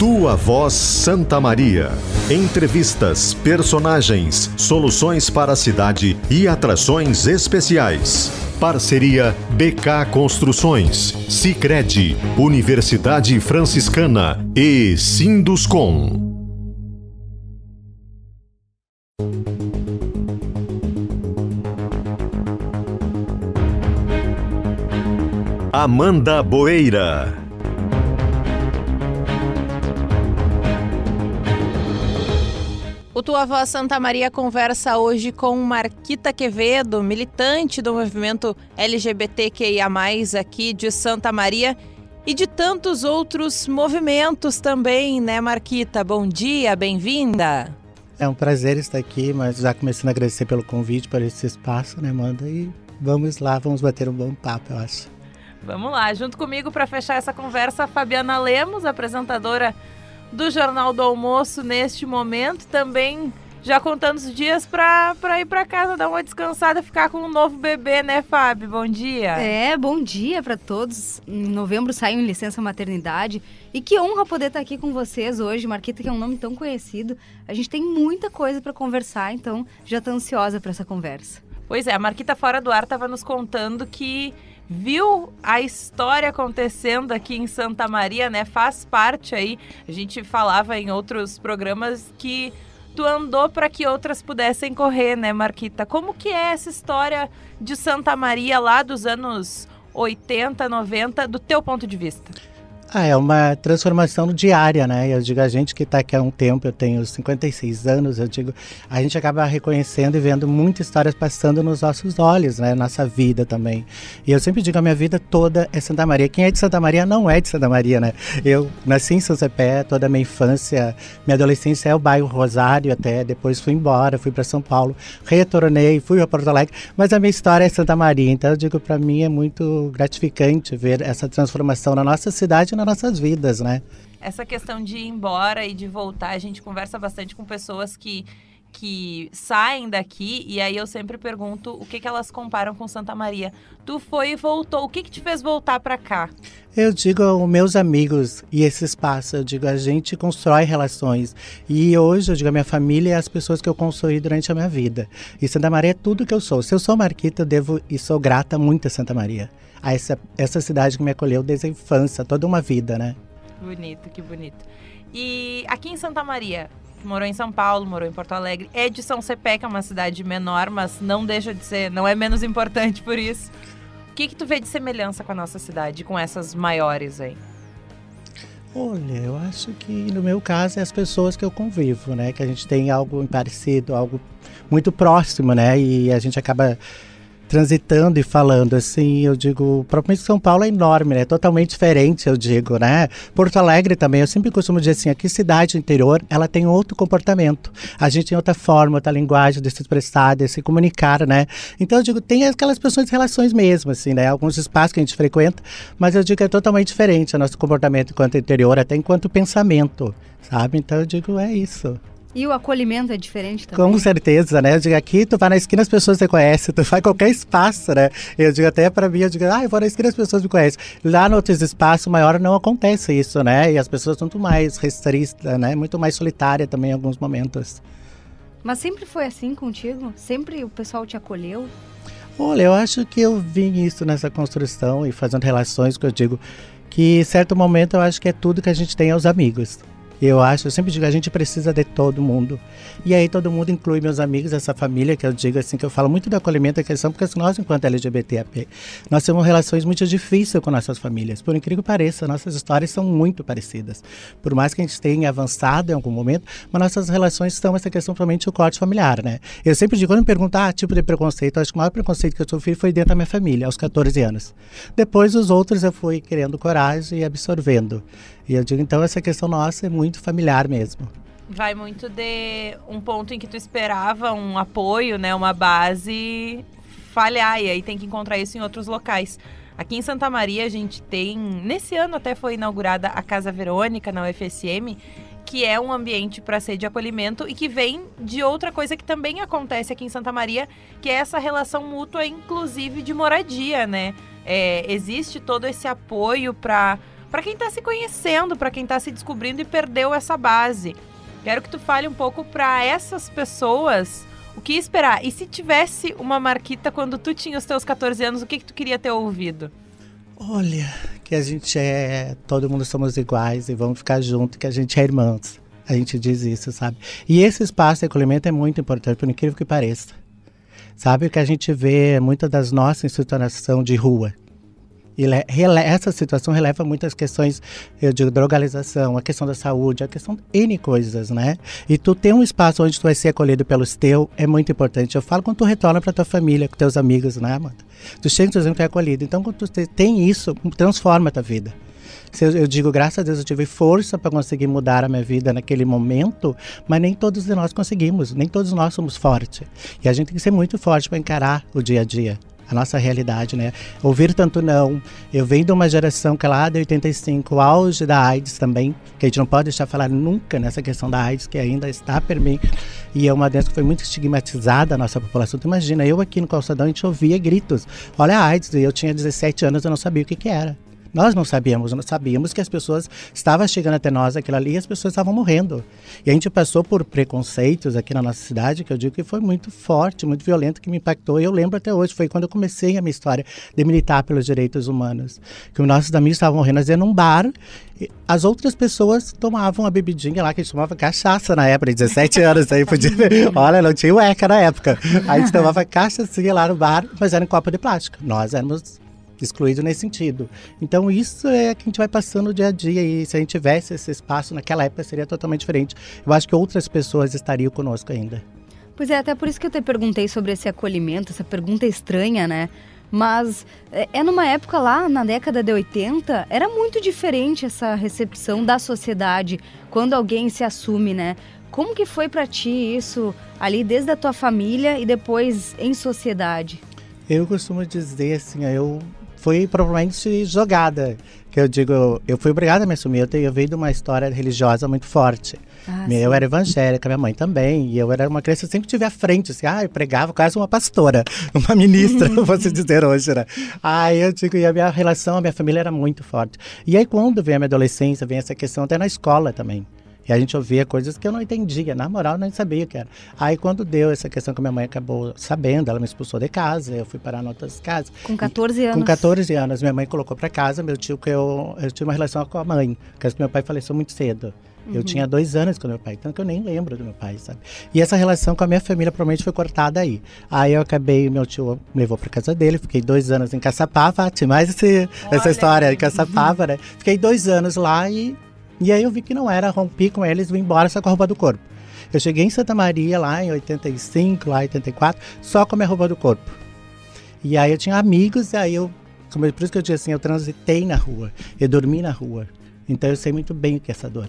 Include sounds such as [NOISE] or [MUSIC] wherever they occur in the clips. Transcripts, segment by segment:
Tua Voz Santa Maria. Entrevistas, personagens, soluções para a cidade e atrações especiais. Parceria BK Construções, Sicredi, Universidade Franciscana e Sinduscom. Amanda Boeira. O Tua Voz Santa Maria conversa hoje com Marquita Quevedo, militante do movimento LGBTQIA+, aqui de Santa Maria e de tantos outros movimentos também, né, Marquita? Bom dia, bem-vinda. É um prazer estar aqui, mas já começando a agradecer pelo convite, por esse espaço, né, Amanda? E vamos lá, vamos bater um bom papo, eu acho. Vamos lá, junto comigo para fechar essa conversa, a Fabiana Lemos, apresentadora do Jornal do Almoço neste momento, também já contando os dias para ir para casa, dar uma descansada, ficar com um novo bebê, né, Fábio? Bom dia. É, bom dia para todos. Em novembro saiu em licença maternidade e que honra poder estar aqui com vocês hoje, Marquita, que é um nome tão conhecido. A gente tem muita coisa para conversar, então já estou ansiosa para essa conversa. Pois é, a Marquita fora do ar estava nos contando que viu a história acontecendo aqui em Santa Maria, né? Faz parte aí. A gente falava em outros programas que tu andou para que outras pudessem correr, né, Marquita? Como que é essa história de Santa Maria lá dos anos 80, 90, do teu ponto de vista? Ah, é uma transformação diária, né? Eu digo, a gente que está aqui há um tempo, eu tenho 56 anos, eu digo, a gente acaba reconhecendo e vendo muitas histórias passando nos nossos olhos, né? Nossa vida também. E eu sempre digo, a minha vida toda é Santa Maria. Quem é de Santa Maria não é de Santa Maria, né? Eu nasci em São Cepé, toda a minha infância, minha adolescência é o bairro Rosário até, depois fui embora, fui para São Paulo, retornei, fui a Porto Alegre, mas a minha história é Santa Maria. Então eu digo, para mim é muito gratificante ver essa transformação na nossa cidade nas nossas vidas, né? Essa questão de ir embora e de voltar, a gente conversa bastante com pessoas que que saem daqui e aí eu sempre pergunto o que, que elas comparam com Santa Maria. Tu foi e voltou, o que, que te fez voltar para cá? Eu digo aos meus amigos e esse espaço, eu digo, a gente constrói relações. E hoje, eu digo, a minha família é as pessoas que eu construí durante a minha vida. E Santa Maria é tudo que eu sou. Se eu sou marquita, eu devo e sou grata muito a Santa Maria. A essa, essa cidade que me acolheu desde a infância, toda uma vida, né? Bonito, que bonito. E aqui em Santa Maria, morou em São Paulo, morou em Porto Alegre, é de São Cepé, que é uma cidade menor, mas não deixa de ser, não é menos importante por isso. O que que tu vê de semelhança com a nossa cidade, com essas maiores aí? Olha, eu acho que no meu caso é as pessoas que eu convivo, né? Que a gente tem algo parecido, algo muito próximo, né? E a gente acaba transitando e falando assim, eu digo, propriamente São Paulo é enorme, né? Totalmente diferente, eu digo, né? Porto Alegre também, eu sempre costumo dizer assim, aqui cidade interior, ela tem outro comportamento. A gente tem outra forma, outra linguagem de se expressar, de se comunicar, né? Então eu digo, tem aquelas pessoas de relações mesmo, assim, né? Alguns espaços que a gente frequenta, mas eu digo que é totalmente diferente o nosso comportamento enquanto interior, até enquanto pensamento, sabe? Então eu digo, é isso. E o acolhimento é diferente também? Com certeza, né? Eu digo, aqui tu vai na esquina, as pessoas te conhecem, [LAUGHS] tu vai qualquer espaço, né? Eu digo até para mim, eu digo, ah, eu vou na esquina, as pessoas me conhecem. Lá no outros espaços maior não acontece isso, né? E as pessoas são muito mais restritas, né? Muito mais solitária também em alguns momentos. Mas sempre foi assim contigo? Sempre o pessoal te acolheu? Olha, eu acho que eu vim isso nessa construção e fazendo relações que eu digo que, em certo momento, eu acho que é tudo que a gente tem aos amigos. Eu acho, eu sempre digo, a gente precisa de todo mundo. E aí todo mundo inclui meus amigos, essa família, que eu digo assim, que eu falo muito do acolhimento da questão, porque nós, enquanto LGBTAP, nós temos relações muito difíceis com nossas famílias. Por incrível que pareça, nossas histórias são muito parecidas. Por mais que a gente tenha avançado em algum momento, mas nossas relações estão essa questão somente o corte familiar, né? Eu sempre digo, quando me perguntar ah, tipo de preconceito, acho que o maior preconceito que eu sofri foi dentro da minha família, aos 14 anos. Depois, os outros eu fui criando coragem e absorvendo. E eu digo, então, essa questão nossa é muito familiar mesmo. Vai muito de um ponto em que tu esperava um apoio, né, uma base falhar e aí tem que encontrar isso em outros locais. Aqui em Santa Maria a gente tem, nesse ano até foi inaugurada a Casa Verônica na UFSM, que é um ambiente para ser de acolhimento e que vem de outra coisa que também acontece aqui em Santa Maria, que é essa relação mútua, inclusive de moradia, né? É, existe todo esse apoio para para quem está se conhecendo, para quem está se descobrindo e perdeu essa base. Quero que tu fale um pouco para essas pessoas o que esperar. E se tivesse uma Marquita quando tu tinha os teus 14 anos, o que, que tu queria ter ouvido? Olha, que a gente é. Todo mundo somos iguais e vamos ficar juntos, que a gente é irmãos. A gente diz isso, sabe? E esse espaço de acolhimento é muito importante, por incrível que pareça. Sabe o que a gente vê muitas das nossas situação de rua. Essa situação releva muitas questões, eu digo, drogalização, a questão da saúde, a questão de N coisas, né? E tu ter um espaço onde tu vai ser acolhido pelos teus é muito importante. Eu falo quando tu retorna para tua família, com teus amigos, né, Amanda? Tu chega e tu é acolhido. Então, quando tu tem isso, transforma a tua vida. Eu, digo, graças a Deus, eu tive força para conseguir mudar a minha vida naquele momento, mas nem todos de nós conseguimos, nem todos nós somos fortes. E a gente tem que ser muito forte para encarar o dia a dia a nossa realidade, né? Ouvir tanto não. Eu venho de uma geração que é lá de 85, auge da AIDS também, que a gente não pode deixar falar nunca nessa questão da AIDS, que ainda está por mim. E é uma doença que foi muito estigmatizada a nossa população. Tu imagina, eu aqui no calçadão, a gente ouvia gritos. Olha a AIDS, eu tinha 17 anos, eu não sabia o que que era. Nós não sabíamos, nós sabíamos que as pessoas estavam chegando até nós aquilo ali e as pessoas estavam morrendo. E a gente passou por preconceitos aqui na nossa cidade, que eu digo que foi muito forte, muito violento, que me impactou. E eu lembro até hoje, foi quando eu comecei a minha história de militar pelos direitos humanos. Que os nossos amigos estavam morrendo, ia num bar, as outras pessoas tomavam a bebidinha lá, que a gente tomava cachaça na época, 17 anos, aí podia [LAUGHS] Olha, não tinha o ECA na época. Aí a gente tomava cachaça lá no bar, mas era em copo de plástico. Nós éramos excluído nesse sentido. Então isso é que a gente vai passando o dia a dia e se a gente tivesse esse espaço naquela época seria totalmente diferente. Eu acho que outras pessoas estariam conosco ainda. Pois é, até por isso que eu te perguntei sobre esse acolhimento, essa pergunta estranha, né? Mas é, é numa época lá, na década de 80, era muito diferente essa recepção da sociedade quando alguém se assume, né? Como que foi para ti isso ali desde a tua família e depois em sociedade? Eu costumo dizer assim, eu foi provavelmente jogada. Que eu digo, eu fui obrigada a me assumir. Eu, eu veio de uma história religiosa muito forte. Ah, eu era evangélica, minha mãe também. E eu era uma criança, eu sempre tive à frente, assim, ah, eu pregava quase uma pastora, [LAUGHS] uma ministra, [LAUGHS] vou se dizer hoje, né? Aí eu digo, e a minha relação, a minha família era muito forte. E aí quando vem a minha adolescência, vem essa questão até na escola também. E a gente ouvia coisas que eu não entendia. Na moral, eu nem sabia o que era. Aí, quando deu essa questão que minha mãe acabou sabendo, ela me expulsou de casa, eu fui parar em outras casas. Com 14 anos? Com 14 anos. Minha mãe colocou para casa, meu tio, que eu, eu tinha uma relação com a mãe, porque meu pai faleceu muito cedo. Eu uhum. tinha dois anos com meu pai, tanto que eu nem lembro do meu pai, sabe? E essa relação com a minha família provavelmente foi cortada aí. Aí eu acabei, meu tio me levou para casa dele, fiquei dois anos em Caçapava, tinha mais esse, essa história em Caçapava, né? Fiquei dois anos lá e e aí eu vi que não era, rompi com eles, vim embora só com a roupa do corpo. Eu cheguei em Santa Maria lá em 85, lá em 84, só com a minha roupa do corpo. E aí eu tinha amigos, e aí eu. Por isso que eu disse assim, eu transitei na rua, eu dormi na rua. Então eu sei muito bem o que é essa dor.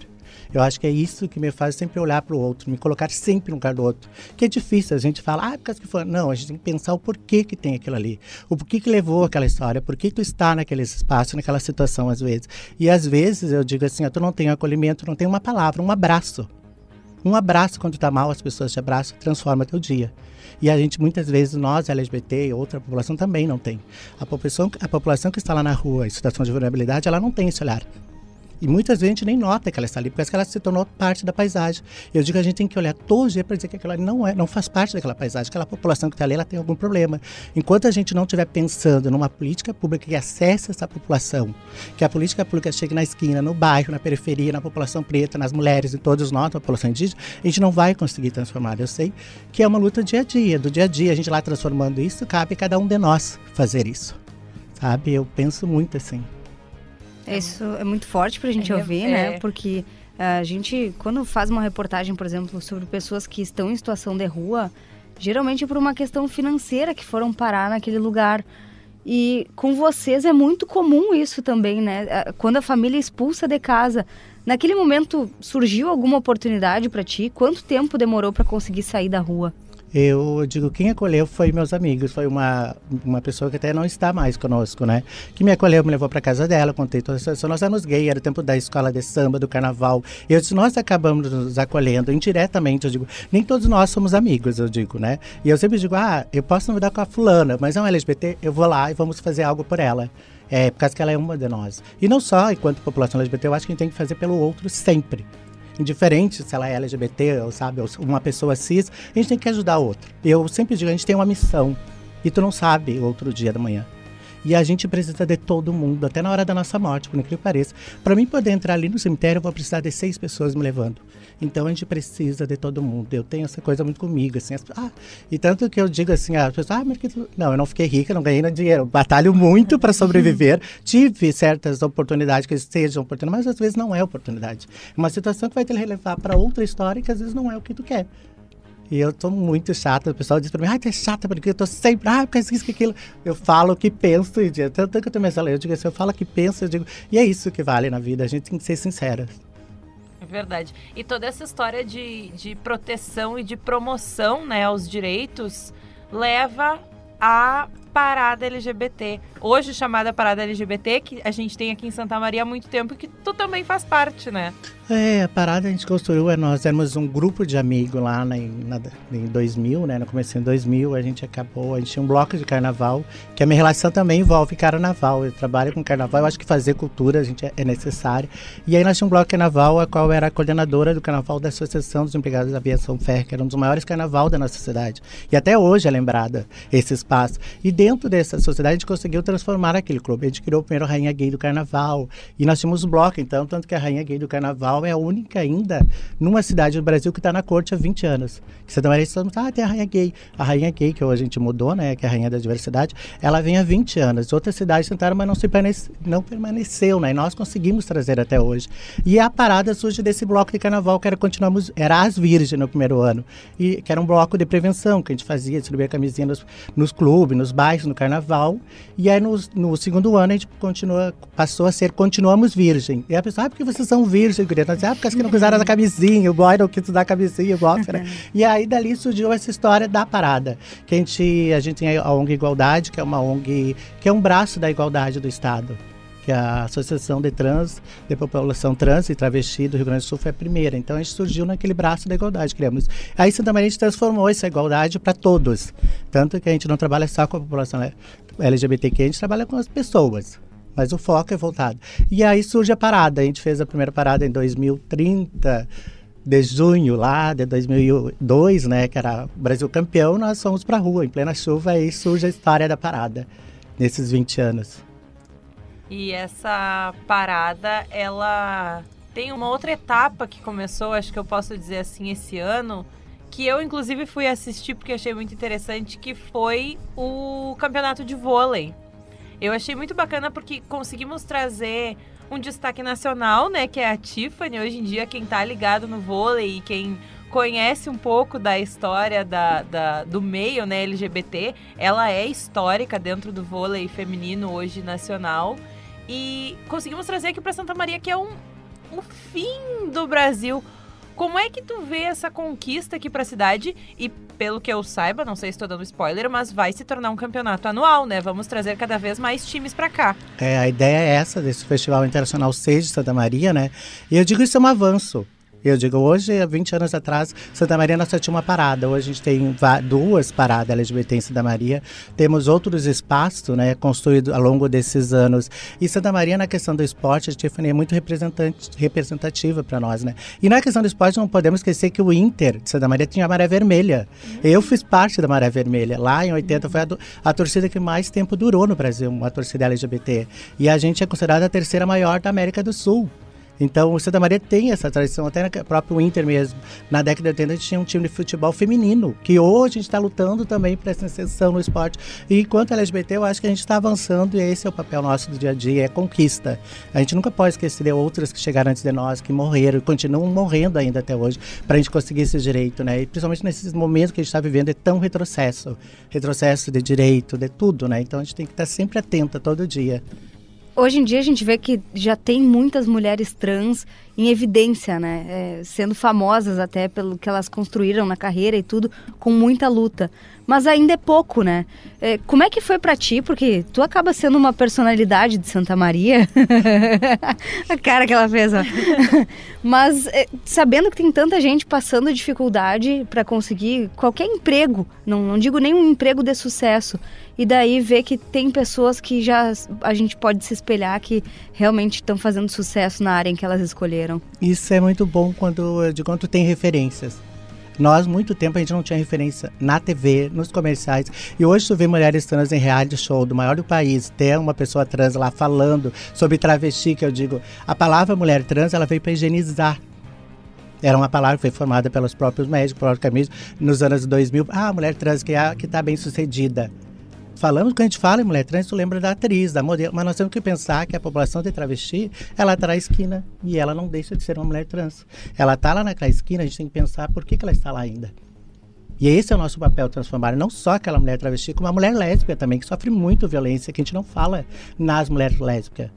Eu acho que é isso que me faz sempre olhar para o outro, me colocar sempre no lugar do outro. Que é difícil, a gente fala, ah, por causa que foi. Não, a gente tem que pensar o porquê que tem aquilo ali. O porquê que levou aquela história, por que tu está naquele espaço, naquela situação, às vezes. E às vezes eu digo assim, tu não tem acolhimento, não tem uma palavra, um abraço. Um abraço quando tá mal, as pessoas te abraçam, transforma teu dia. E a gente, muitas vezes, nós, LGBT e outra população também não tem. A população, a população que está lá na rua em situação de vulnerabilidade, ela não tem esse olhar. E muitas vezes a gente nem nota que ela está ali, porque ela se tornou parte da paisagem. Eu digo que a gente tem que olhar todo dia para dizer que aquela não, é, não faz parte daquela paisagem, aquela população que está ali ela tem algum problema. Enquanto a gente não estiver pensando numa política pública que acesse essa população, que a política pública chegue na esquina, no bairro, na periferia, na população preta, nas mulheres, em todos nós, na população indígena, a gente não vai conseguir transformar. Eu sei que é uma luta dia a dia, do dia a dia, a gente lá transformando isso, cabe a cada um de nós fazer isso. Sabe? Eu penso muito assim. Isso é muito forte para a gente é, ouvir, né? é. né? Porque a gente, quando faz uma reportagem, por exemplo, sobre pessoas que estão em situação de rua, geralmente é por uma questão financeira que foram parar naquele lugar. E com vocês é muito comum isso também, né? Quando a família é expulsa de casa, naquele momento surgiu alguma oportunidade para ti? Quanto tempo demorou para conseguir sair da rua? Eu digo, quem acolheu foi meus amigos, foi uma, uma pessoa que até não está mais conosco, né? Que me acolheu, me levou para casa dela, contei toda a situação. Nós éramos gay, era o tempo da escola de samba, do carnaval. Eu disse, nós acabamos nos acolhendo indiretamente, eu digo, nem todos nós somos amigos, eu digo, né? E eu sempre digo, ah, eu posso me dar com a fulana, mas é um LGBT, eu vou lá e vamos fazer algo por ela. É, por causa que ela é uma de nós. E não só enquanto população LGBT, eu acho que a gente tem que fazer pelo outro sempre. Indiferente se ela é LGBT ou, sabe, uma pessoa cis, a gente tem que ajudar a outra. Eu sempre digo, a gente tem uma missão. E tu não sabe outro dia da manhã. E a gente precisa de todo mundo, até na hora da nossa morte, por incrível que pareça. Para mim poder entrar ali no cemitério, eu vou precisar de seis pessoas me levando. Então a gente precisa de todo mundo. Eu tenho essa coisa muito comigo, assim. As, ah, e tanto que eu digo assim, as pessoas, ah, mas que tu... não, eu não fiquei rica, não ganhei dinheiro. Eu batalho muito para sobreviver. [LAUGHS] Tive certas oportunidades que sejam oportunidades, mas às vezes não é oportunidade. É uma situação que vai te levar para outra história que às vezes não é o que tu quer. E eu tô muito chata. O pessoal diz pra mim, ai, tu é chata, porque eu tô sempre, ah, porque isso, aquilo. Eu falo o que penso, e tanto que eu também eu digo assim, eu falo o que penso, eu digo, e é isso que vale na vida, a gente tem que ser sincera. É verdade. E toda essa história de, de proteção e de promoção né, aos direitos leva a parada LGBT. Hoje chamada parada LGBT, que a gente tem aqui em Santa Maria há muito tempo, que tu também faz parte, né? É, a parada a gente construiu, é, nós éramos um grupo de amigos lá na, na, em 2000, né, no começo de 2000, a gente acabou, a gente tinha um bloco de carnaval, que a minha relação também envolve carnaval, eu trabalho com carnaval, eu acho que fazer cultura a gente é, é necessário, e aí nós tínhamos um bloco de carnaval, a qual era a coordenadora do carnaval da Associação dos Empregados da Aviação Ferro, que era um dos maiores carnaval da nossa cidade, e até hoje é lembrada esse espaço, e dentro dessa sociedade a gente conseguiu transformar aquele clube, a gente criou o primeiro Rainha Gay do Carnaval, e nós tínhamos um bloco, então, tanto que a Rainha Gay do Carnaval é a única ainda numa cidade do Brasil que está na corte há 20 anos. Que Maria todo mundo, ah, tem a rainha gay. A rainha gay, que hoje a gente mudou, né, que é a rainha da diversidade, ela vem há 20 anos. Outras cidades tentaram, mas não, se permaneceu, não permaneceu, né? E nós conseguimos trazer até hoje. E a parada surge desse bloco de carnaval que era continuamos, era as virgens no primeiro ano. E que era um bloco de prevenção que a gente fazia, distribuir camisinha nos, nos clubes, nos bairros, no carnaval. E aí no, no segundo ano a gente continua, passou a ser continuamos virgem. E a pessoa, ah, porque vocês são virgem, queria dizer, ah, porque que não usaram a camisinha, o boy não quis usar a camisinha, box, né? E aí dali surgiu essa história da parada. Que a gente, a gente tem a ONG Igualdade, que é uma ONG, que é um braço da igualdade do Estado que a Associação de Trans, de População Trans e Travesti do Rio Grande do Sul foi a primeira. Então a gente surgiu naquele braço da igualdade, criamos. Aí Santa Maria a gente transformou essa igualdade para todos. Tanto que a gente não trabalha só com a população LGBTQ, a gente trabalha com as pessoas mas o foco é voltado. E aí surge a parada. A gente fez a primeira parada em 2030 de junho lá de 2002, né, que era Brasil campeão, nós fomos para rua em plena chuva e surge a história da parada nesses 20 anos. E essa parada, ela tem uma outra etapa que começou, acho que eu posso dizer assim, esse ano, que eu inclusive fui assistir porque achei muito interessante, que foi o campeonato de vôlei. Eu achei muito bacana porque conseguimos trazer um destaque nacional, né? Que é a Tiffany. Hoje em dia, quem tá ligado no vôlei e quem conhece um pouco da história da, da, do meio né, LGBT, ela é histórica dentro do vôlei feminino hoje nacional. E conseguimos trazer aqui para Santa Maria, que é um, um fim do Brasil como é que tu vê essa conquista aqui para a cidade? E pelo que eu saiba, não sei se estou dando spoiler, mas vai se tornar um campeonato anual, né? Vamos trazer cada vez mais times para cá. É, a ideia é essa desse Festival Internacional 6 de Santa Maria, né? E eu digo isso é um avanço. Eu digo, hoje, há 20 anos atrás, Santa Maria nós só tinha uma parada. Hoje a gente tem duas paradas LGBT em Santa Maria. Temos outros espaços, né, construídos ao longo desses anos. E Santa Maria, na questão do esporte, a Tiffany é muito representante, representativa para nós, né? E na questão do esporte, não podemos esquecer que o Inter de Santa Maria tinha a Maré Vermelha. Uhum. Eu fiz parte da Maré Vermelha. Lá em 80 foi a, a torcida que mais tempo durou no Brasil, uma torcida LGBT. E a gente é considerada a terceira maior da América do Sul. Então, o Santa Maria tem essa tradição, até no próprio Inter mesmo. Na década de 80, a gente tinha um time de futebol feminino, que hoje a gente está lutando também para essa inserção no esporte. E enquanto LGBT, eu acho que a gente está avançando e esse é o papel nosso do dia a dia, é conquista. A gente nunca pode esquecer de outras que chegaram antes de nós, que morreram e continuam morrendo ainda até hoje, para a gente conseguir esse direito, né? E principalmente nesses momentos que a gente está vivendo, é tão retrocesso. Retrocesso de direito, de tudo, né? Então a gente tem que estar tá sempre atenta todo dia hoje em dia a gente vê que já tem muitas mulheres trans em evidência, né? É, sendo famosas até pelo que elas construíram na carreira e tudo, com muita luta. Mas ainda é pouco, né? É, como é que foi para ti? Porque tu acaba sendo uma personalidade de Santa Maria. [LAUGHS] a cara que ela fez, ó. [LAUGHS] mas é, sabendo que tem tanta gente passando dificuldade para conseguir qualquer emprego, não, não digo nem um emprego de sucesso, e daí ver que tem pessoas que já a gente pode se espelhar que realmente estão fazendo sucesso na área em que elas escolheram. Isso é muito bom quando de quando tem referências. Nós, muito tempo, a gente não tinha referência na TV, nos comerciais. E hoje tu vê mulheres trans em reality show do maior do país, ter uma pessoa trans lá falando sobre travesti, que eu digo, a palavra mulher trans, ela veio para higienizar era uma palavra que foi formada pelos próprios médicos, praticamente nos anos 2000. Ah, mulher trans que é, está bem sucedida falamos, quando a gente fala em mulher trans, tu lembra da atriz, da modelo, mas nós temos que pensar que a população de travesti, ela está na esquina e ela não deixa de ser uma mulher trans. Ela está lá naquela esquina, a gente tem que pensar por que, que ela está lá ainda. E esse é o nosso papel, transformar não só aquela mulher travesti, como a mulher lésbica também, que sofre muito violência, que a gente não fala nas mulheres lésbicas.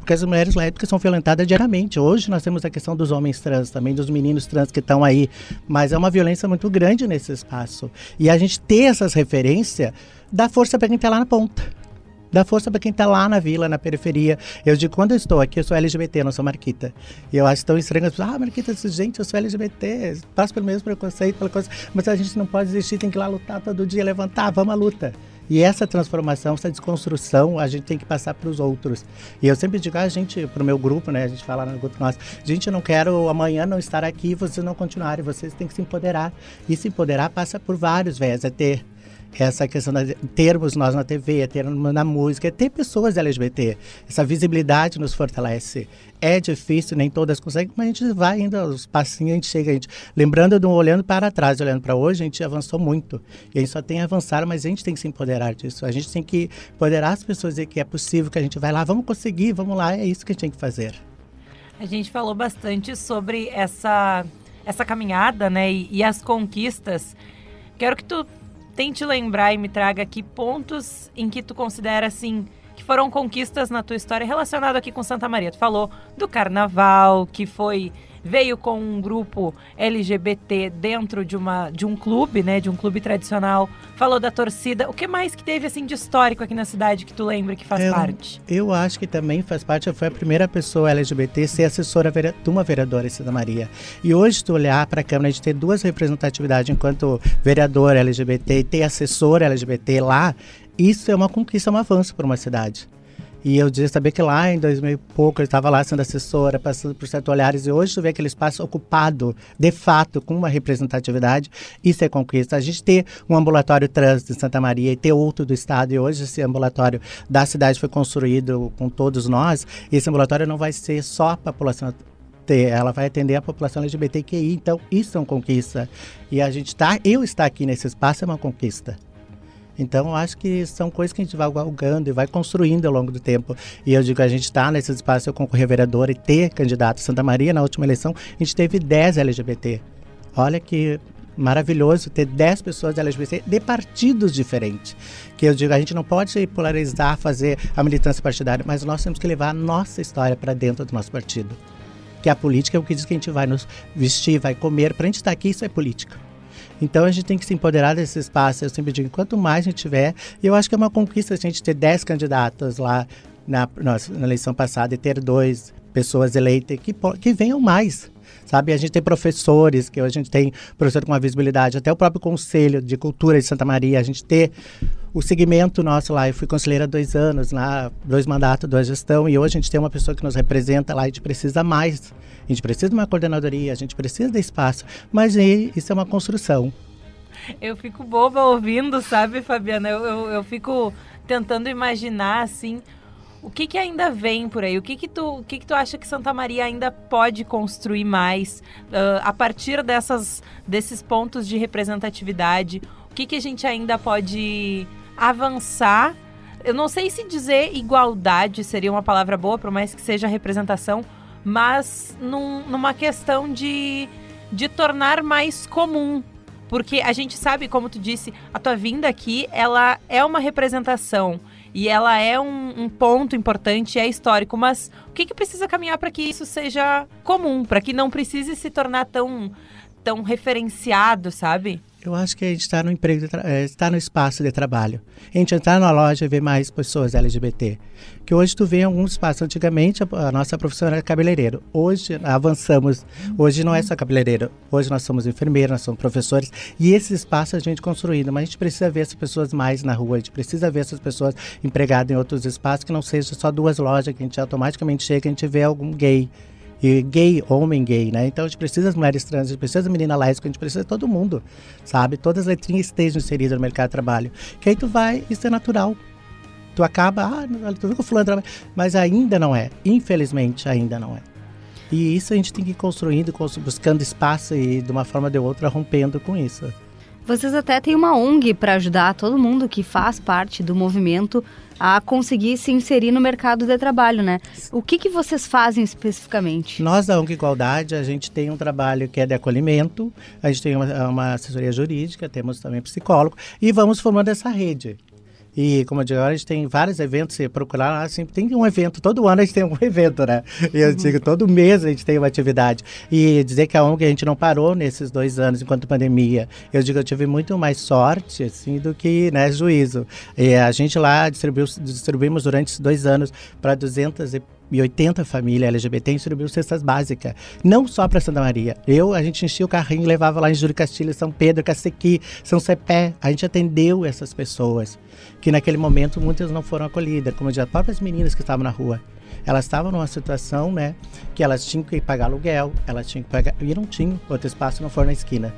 Porque as mulheres lésbicas são violentadas diariamente. Hoje nós temos a questão dos homens trans, também dos meninos trans que estão aí. Mas é uma violência muito grande nesse espaço. E a gente ter essas referências dá força para quem está lá na ponta. Dá força para quem está lá na vila, na periferia. Eu digo, quando eu estou aqui, eu sou LGBT, não sou marquita. E eu acho tão estranho as pessoas, ah, marquita, gente, eu sou LGBT, passo pelo mesmo preconceito, pela coisa. Mas a gente não pode desistir, tem que ir lá lutar todo dia, levantar, vamos à luta. E essa transformação, essa desconstrução, a gente tem que passar para os outros. E eu sempre digo, a ah, gente, para o meu grupo, né, a gente fala no grupo nosso, gente, eu não quero amanhã não estar aqui vocês não continuarem, vocês têm que se empoderar. E se empoderar passa por vários viés, é ter essa questão de termos nós na TV, termos na música, é ter pessoas LGBT. Essa visibilidade nos fortalece. É difícil, nem todas conseguem, mas a gente vai indo aos passinhos, a gente chega, a gente, lembrando de um olhando para trás, olhando para hoje, a gente avançou muito. E a gente só tem a avançar, mas a gente tem que se empoderar disso. A gente tem que empoderar as pessoas e que é possível, que a gente vai lá, vamos conseguir, vamos lá, é isso que a gente tem que fazer. A gente falou bastante sobre essa, essa caminhada, né, e, e as conquistas. Quero que tu tente lembrar e me traga aqui pontos em que tu considera assim que foram conquistas na tua história relacionado aqui com Santa Maria. Tu falou do carnaval, que foi veio com um grupo LGBT dentro de, uma, de um clube, né? De um clube tradicional. Falou da torcida. O que mais que teve assim de histórico aqui na cidade que tu lembra que faz eu, parte? Eu acho que também faz parte. Eu fui a primeira pessoa LGBT a ser assessora de uma vereadora em Santa Maria. E hoje tu olhar para a Câmara de ter duas representatividades enquanto vereadora LGBT e ter assessora LGBT lá, isso é uma conquista, um avanço para uma cidade. E eu dizia saber que lá em 2000 e pouco eu estava lá sendo assessora, passando por certos olhares, e hoje tu vê aquele espaço ocupado, de fato, com uma representatividade, isso é conquista. A gente ter um ambulatório trans de Santa Maria e ter outro do estado, e hoje esse ambulatório da cidade foi construído com todos nós, e esse ambulatório não vai ser só a população ela vai atender a população LGBTQI, então isso é uma conquista. E a gente tá, eu estar aqui nesse espaço é uma conquista. Então, eu acho que são coisas que a gente vai galgando e vai construindo ao longo do tempo. E eu digo, a gente está nesse espaço, eu concorrer vereador e ter candidato. Santa Maria, na última eleição, a gente teve 10 LGBT. Olha que maravilhoso ter 10 pessoas LGBT de partidos diferentes. Que eu digo, a gente não pode polarizar, fazer a militância partidária, mas nós temos que levar a nossa história para dentro do nosso partido. Que a política é o que diz que a gente vai nos vestir, vai comer. Para a gente estar aqui, isso é política. Então a gente tem que se empoderar desse espaço. Eu sempre digo, quanto mais a gente tiver, e eu acho que é uma conquista a gente ter 10 candidatos lá na, nossa, na eleição passada e ter dois pessoas eleitas que, que venham mais sabe? A gente tem professores, que a gente tem professor com uma visibilidade, até o próprio Conselho de Cultura de Santa Maria, a gente ter o segmento nosso lá. Eu fui conselheira há dois anos, lá, dois mandatos, duas gestão, e hoje a gente tem uma pessoa que nos representa lá, a gente precisa mais. A gente precisa de uma coordenadoria, a gente precisa de espaço, mas isso é uma construção. Eu fico boba ouvindo, sabe, Fabiana? Eu, eu, eu fico tentando imaginar, assim, o que, que ainda vem por aí? O que que tu, o que que tu acha que Santa Maria ainda pode construir mais uh, a partir dessas, desses pontos de representatividade? O que que a gente ainda pode avançar? Eu não sei se dizer igualdade seria uma palavra boa, por mais que seja representação, mas num, numa questão de, de tornar mais comum porque a gente sabe, como tu disse, a tua vinda aqui, ela é uma representação e ela é um, um ponto importante, é histórico, mas o que, que precisa caminhar para que isso seja comum, para que não precise se tornar tão, tão referenciado, sabe? Eu acho que a gente está no emprego, está no espaço de trabalho. A gente entrar na loja e ver mais pessoas LGBT. Que hoje tu vê em alguns espaços. Antigamente a, a nossa profissão era cabeleireiro. Hoje avançamos. Hoje não é só cabeleireiro. Hoje nós somos enfermeiros, nós somos professores. E esse espaço a gente construindo. Mas a gente precisa ver essas pessoas mais na rua. A gente precisa ver essas pessoas empregadas em outros espaços que não seja só duas lojas que a gente automaticamente chega e a gente vê algum gay e gay, homem gay, né? Então a gente precisa das mulheres trans, a gente precisa da menina lésbica, a gente precisa de todo mundo, sabe? Todas as letrinhas estejam inseridas no mercado de trabalho. Que aí tu vai, isso é natural. Tu acaba, ah, tu viu que o fulano mas ainda não é. Infelizmente, ainda não é. E isso a gente tem que ir construindo, buscando espaço e de uma forma ou de outra rompendo com isso. Vocês até têm uma ONG para ajudar todo mundo que faz parte do movimento a conseguir se inserir no mercado de trabalho, né? O que, que vocês fazem especificamente? Nós da ONG Igualdade, a gente tem um trabalho que é de acolhimento, a gente tem uma, uma assessoria jurídica, temos também psicólogo e vamos formando essa rede. E, como eu digo, a gente tem vários eventos, se procurar lá, sempre tem um evento, todo ano a gente tem um [LAUGHS] evento, né? E eu digo, todo mês a gente tem uma atividade. E dizer que a ONG a gente não parou nesses dois anos enquanto pandemia, eu digo, eu tive muito mais sorte, assim, do que, né, juízo. E a gente lá distribuiu, distribuímos durante esses dois anos para 200 e e 80 famílias LGBT distribuiu cestas básicas, não só para Santa Maria. Eu, a gente enchia o carrinho e levava lá em Júlio Castilho, São Pedro, Cacequi, São Cepé. A gente atendeu essas pessoas, que naquele momento muitas não foram acolhidas, como as próprias meninas que estavam na rua. Elas estavam numa situação, né, que elas tinham que pagar aluguel, elas tinham que pagar, e não tinham outro espaço, não foram na esquina.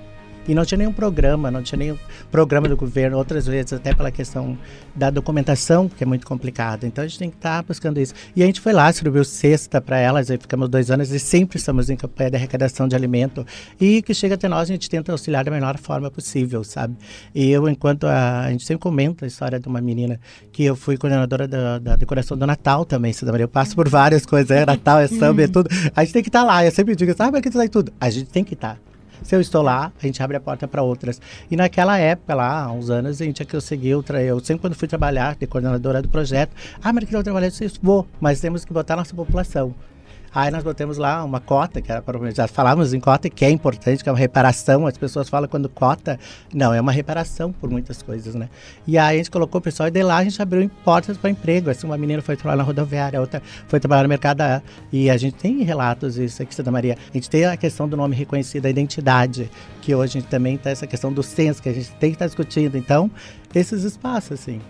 E não tinha nenhum programa, não tinha nenhum programa do governo, outras vezes até pela questão da documentação, que é muito complicada. Então a gente tem que estar tá buscando isso. E a gente foi lá, distribuiu cesta para elas, aí ficamos dois anos e sempre estamos em campanha de arrecadação de alimento. E que chega até nós, a gente tenta auxiliar da melhor forma possível, sabe? E eu, enquanto a, a gente sempre comenta a história de uma menina que eu fui coordenadora da, da decoração do Natal também, Santa Maria. Eu passo por várias coisas, é Natal, é samba, é tudo. A gente tem que estar tá lá. Eu sempre digo, sabe, aqui tu tá tudo. A gente tem que estar. Tá. Se eu estou lá, a gente abre a porta para outras. E naquela época, lá, há uns anos, a gente seguir eu sempre quando fui trabalhar, de coordenadora do projeto, ah, mas eu trabalhar, eu disse, vou, mas temos que botar nossa população. Aí nós botamos lá uma cota, que era para já falávamos em cota, que é importante, que é uma reparação. As pessoas falam quando cota, não, é uma reparação por muitas coisas, né? E aí a gente colocou o pessoal e de lá a gente abriu portas para emprego. Assim, uma menina foi trabalhar na rodoviária, outra foi trabalhar no mercado. E a gente tem relatos isso aqui, Santa Maria. A gente tem a questão do nome reconhecido, a identidade, que hoje a gente também tem essa questão do censo, que a gente tem que estar discutindo. Então, esses espaços, assim.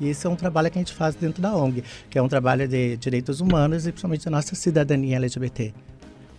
E esse é um trabalho que a gente faz dentro da ONG, que é um trabalho de direitos humanos e principalmente da nossa cidadania LGBT.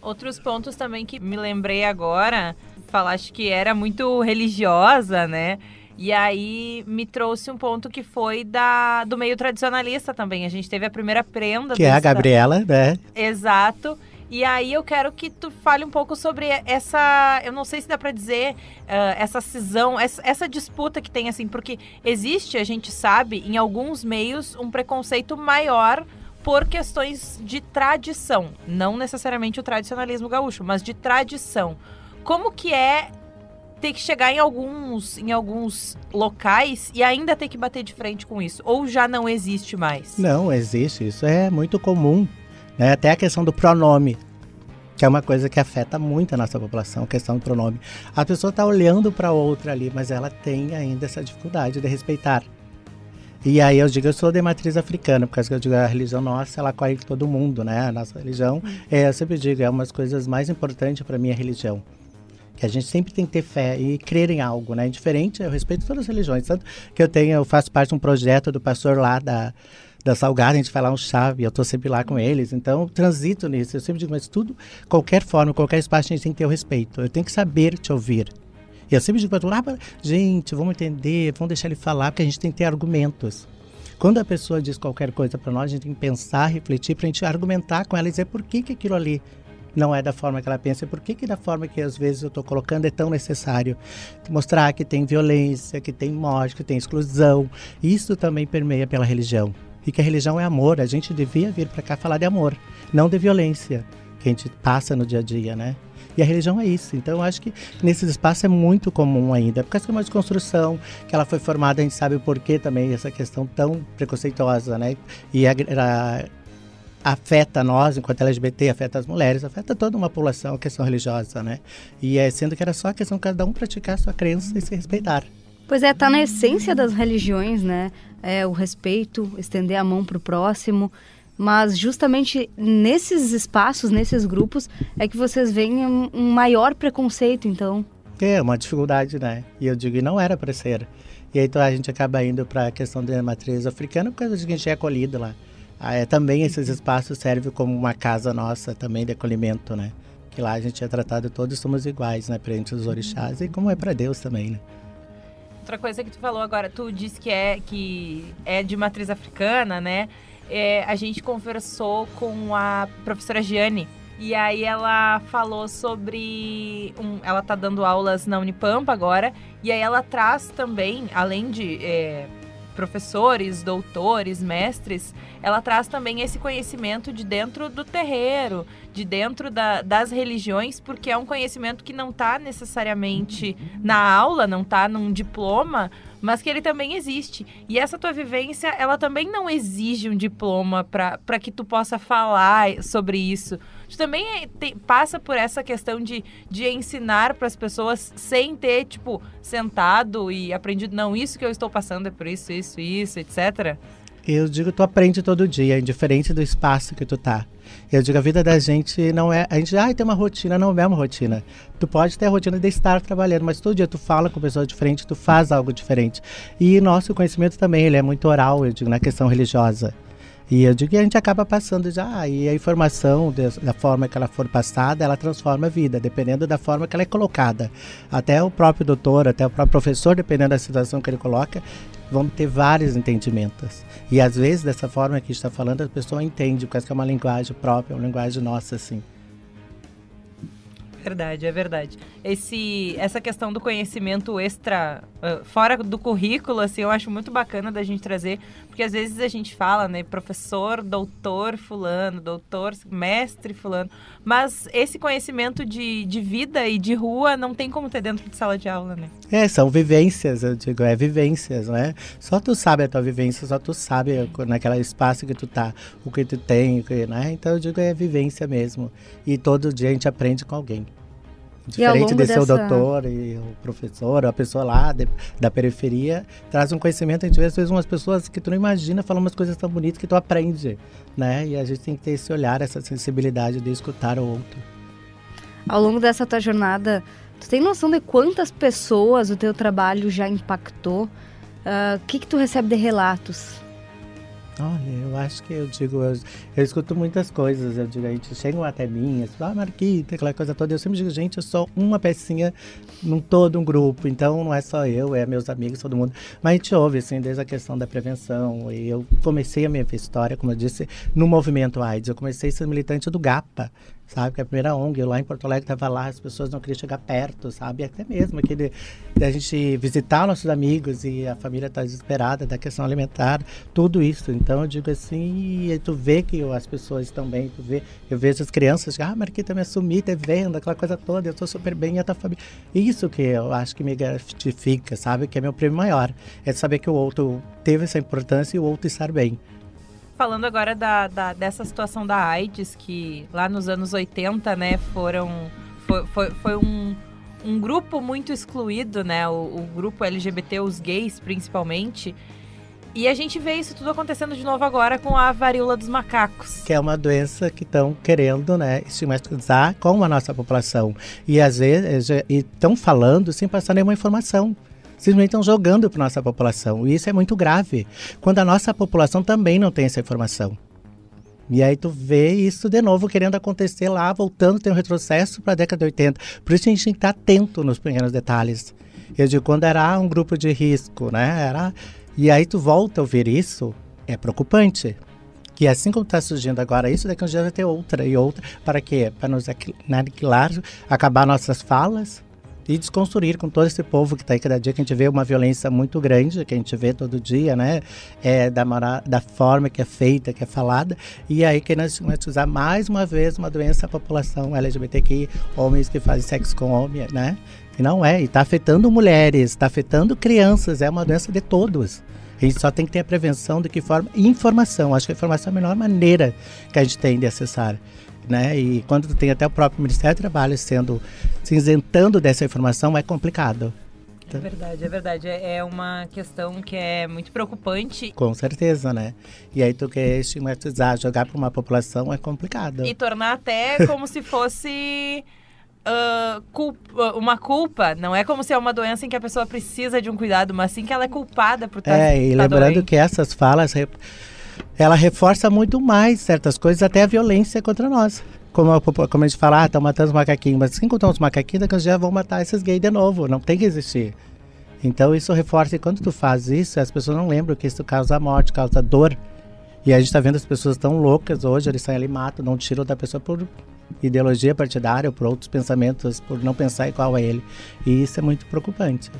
Outros pontos também que me lembrei agora, falaste que era muito religiosa, né? E aí me trouxe um ponto que foi da do meio tradicionalista também. A gente teve a primeira prenda. Que é a Gabriela, né? Exato. E aí eu quero que tu fale um pouco sobre essa, eu não sei se dá para dizer, uh, essa cisão, essa, essa, disputa que tem assim, porque existe, a gente sabe, em alguns meios um preconceito maior por questões de tradição, não necessariamente o tradicionalismo gaúcho, mas de tradição. Como que é ter que chegar em alguns, em alguns locais e ainda ter que bater de frente com isso? Ou já não existe mais? Não, existe. Isso é muito comum. Né? Até a questão do pronome, que é uma coisa que afeta muito a nossa população, a questão do pronome. A pessoa está olhando para outra ali, mas ela tem ainda essa dificuldade de respeitar. E aí eu digo, eu sou de matriz africana, porque eu digo, a religião nossa, ela acolhe todo mundo, né? A nossa religião, é, eu sempre digo, é uma das coisas mais importantes para mim a religião. Que a gente sempre tem que ter fé e crer em algo, né? Indiferente, eu respeito todas as religiões. Tanto que eu tenho, eu faço parte de um projeto do pastor lá da da Salgada, a gente vai lá um chave, eu estou sempre lá com eles, então transito nisso. Eu sempre digo, mas tudo, qualquer forma, qualquer espaço, a gente tem que ter o respeito. Eu tenho que saber te ouvir. E eu sempre digo para ah, gente, vamos entender, vamos deixar ele falar, porque a gente tem que ter argumentos. Quando a pessoa diz qualquer coisa para nós, a gente tem que pensar, refletir, para a gente argumentar com ela e dizer por que, que aquilo ali não é da forma que ela pensa, por que, que da forma que às vezes eu estou colocando é tão necessário mostrar que tem violência, que tem morte, que tem exclusão. Isso também permeia pela religião e que a religião é amor. A gente devia vir para cá falar de amor, não de violência que a gente passa no dia a dia, né? E a religião é isso. Então eu acho que nesses espaços é muito comum ainda. Porque essa é uma desconstrução que ela foi formada, a gente sabe o porquê também, essa questão tão preconceituosa, né? E a, a afeta nós, enquanto LGBT, afeta as mulheres, afeta toda uma população, a questão religiosa, né? E é, sendo que era só a questão de cada um praticar a sua crença e se respeitar. Pois é, tá na essência das religiões, né? É o respeito, estender a mão para o próximo. Mas justamente nesses espaços, nesses grupos, é que vocês veem um, um maior preconceito, então. É, uma dificuldade, né? E eu digo, e não era para ser. E aí então a gente acaba indo para a questão da matriz africana, porque a gente é acolhido lá. Ah, é, também esses espaços servem como uma casa nossa também de acolhimento, né? Que lá a gente é tratado todos somos iguais, né? Perante os orixás e como é para Deus também, né? Outra coisa que tu falou agora, tu disse que é que é de matriz africana, né? É, a gente conversou com a professora Giane, e aí ela falou sobre. Um, ela tá dando aulas na Unipampa agora. E aí ela traz também, além de é, professores, doutores, mestres, ela traz também esse conhecimento de dentro do terreiro, de dentro da, das religiões, porque é um conhecimento que não está necessariamente na aula, não está num diploma, mas que ele também existe. E essa tua vivência, ela também não exige um diploma para que tu possa falar sobre isso. Tu também é, te, passa por essa questão de, de ensinar para as pessoas sem ter, tipo, sentado e aprendido, não, isso que eu estou passando é por isso, isso, isso, etc. Eu digo, tu aprende todo dia, indiferente do espaço que tu tá. Eu digo, a vida da gente não é. A gente, ah, tem uma rotina, não é uma rotina. Tu pode ter a rotina de estar trabalhando, mas todo dia tu fala com pessoas diferentes, tu faz algo diferente. E nosso conhecimento também, ele é muito oral, eu digo, na questão religiosa. E eu digo que a gente acaba passando já, e a informação, da forma que ela for passada, ela transforma a vida, dependendo da forma que ela é colocada. Até o próprio doutor, até o próprio professor, dependendo da situação que ele coloca, vão ter vários entendimentos. E às vezes, dessa forma que a gente está falando, a pessoa entende, porque é uma linguagem própria, uma linguagem nossa, assim. Verdade, é verdade. Esse, essa questão do conhecimento extra, uh, fora do currículo, assim, eu acho muito bacana da gente trazer, porque às vezes a gente fala, né, professor, doutor fulano, doutor, mestre fulano, mas esse conhecimento de, de vida e de rua não tem como ter dentro de sala de aula, né? É, são vivências, eu digo, é vivências, né? Só tu sabe a tua vivência, só tu sabe naquele espaço que tu tá, o que tu tem, né? Então eu digo, é vivência mesmo. E todo dia a gente aprende com alguém. Diferente de ser dessa... o doutor e o professor, a pessoa lá de, da periferia, traz um conhecimento. A gente vê às vezes umas pessoas que tu não imagina falam umas coisas tão bonitas que tu aprende, né? E a gente tem que ter esse olhar, essa sensibilidade de escutar o outro. Ao longo dessa tua jornada, tu tem noção de quantas pessoas o teu trabalho já impactou? Ah, o uh, que, que tu recebe de relatos? Olha, eu acho que eu digo, eu, eu, escuto muitas coisas, eu digo, a gente chegam até mim, ah, Marquita, aquela coisa toda, eu sempre digo, gente, eu sou uma pecinha num todo um grupo, então não é só eu, é meus amigos, todo mundo, mas a gente ouve, assim, desde a questão da prevenção, e eu comecei a minha história, como eu disse, no movimento AIDS, eu comecei a ser militante do GAPA, sabe? Que a primeira ONG lá em Porto Alegre estava lá, as pessoas não queriam chegar perto, sabe? Até mesmo aquele da gente visitar nossos amigos e a família está desesperada da questão alimentar, tudo isso. Então eu digo assim, e tu vê que as pessoas estão bem, tu vê, eu vejo as crianças, ah, Marquita, me assumi, te vendo, aquela coisa toda, eu estou super bem e a tua família. Isso que eu acho que me gratifica, sabe? Que é meu prêmio maior, é saber que o outro teve essa importância e o outro estar bem falando agora da, da, dessa situação da AIDS, que lá nos anos 80, né, foram. Foi, foi, foi um, um grupo muito excluído, né? O, o, grupo LGBT, os gays principalmente. E a gente vê isso tudo acontecendo de novo agora com a varíola dos macacos. Que é uma doença que estão querendo, né, estigmatizar com a nossa população. E às vezes estão falando sem passar nenhuma informação simplesmente estão jogando para nossa população. E isso é muito grave, quando a nossa população também não tem essa informação. E aí tu vê isso de novo querendo acontecer lá, voltando, tem um retrocesso para a década de 80. Por isso a gente tem que estar atento nos pequenos detalhes. Eu digo, quando era um grupo de risco, né? Era... E aí tu volta a ouvir isso, é preocupante. Que assim como está surgindo agora isso, daqui a um dia vai ter outra e outra. Para quê? Para nos aniquilar, acabar nossas falas, e desconstruir com todo esse povo que está aí cada dia, que a gente vê uma violência muito grande, que a gente vê todo dia, né? É, da, da forma que é feita, que é falada. E aí que nós usar mais uma vez uma doença à população LGBTQI, homens que fazem sexo com homens, né? E não é, e está afetando mulheres, está afetando crianças, é uma doença de todos. A gente só tem que ter a prevenção de que forma? Informação. Acho que a informação é a melhor maneira que a gente tem de acessar. Né? E quando tem até o próprio Ministério do Trabalho sendo se isentando dessa informação, é complicado. É verdade, é verdade. É, é uma questão que é muito preocupante. Com certeza, né? E aí tu quer estigmatizar, jogar para uma população é complicado. E tornar até como se fosse uh, culpa, uma culpa. Não é como se é uma doença em que a pessoa precisa de um cuidado, mas sim que ela é culpada por estar É, e tá lembrando doente. que essas falas, ela reforça muito mais certas coisas, até a violência contra nós. Como a, como a gente fala, ah, estão matando os macaquinhos, mas assim encontrar os macaquinhos, daqui a já vão matar esses gays de novo, não tem que existir. Então isso reforça, e quando tu faz isso, as pessoas não lembram que isso causa morte, causa dor. E a gente está vendo as pessoas tão loucas hoje, eles saem ali e matam, não tiram da pessoa por ideologia partidária ou por outros pensamentos, por não pensar igual a ele. E isso é muito preocupante.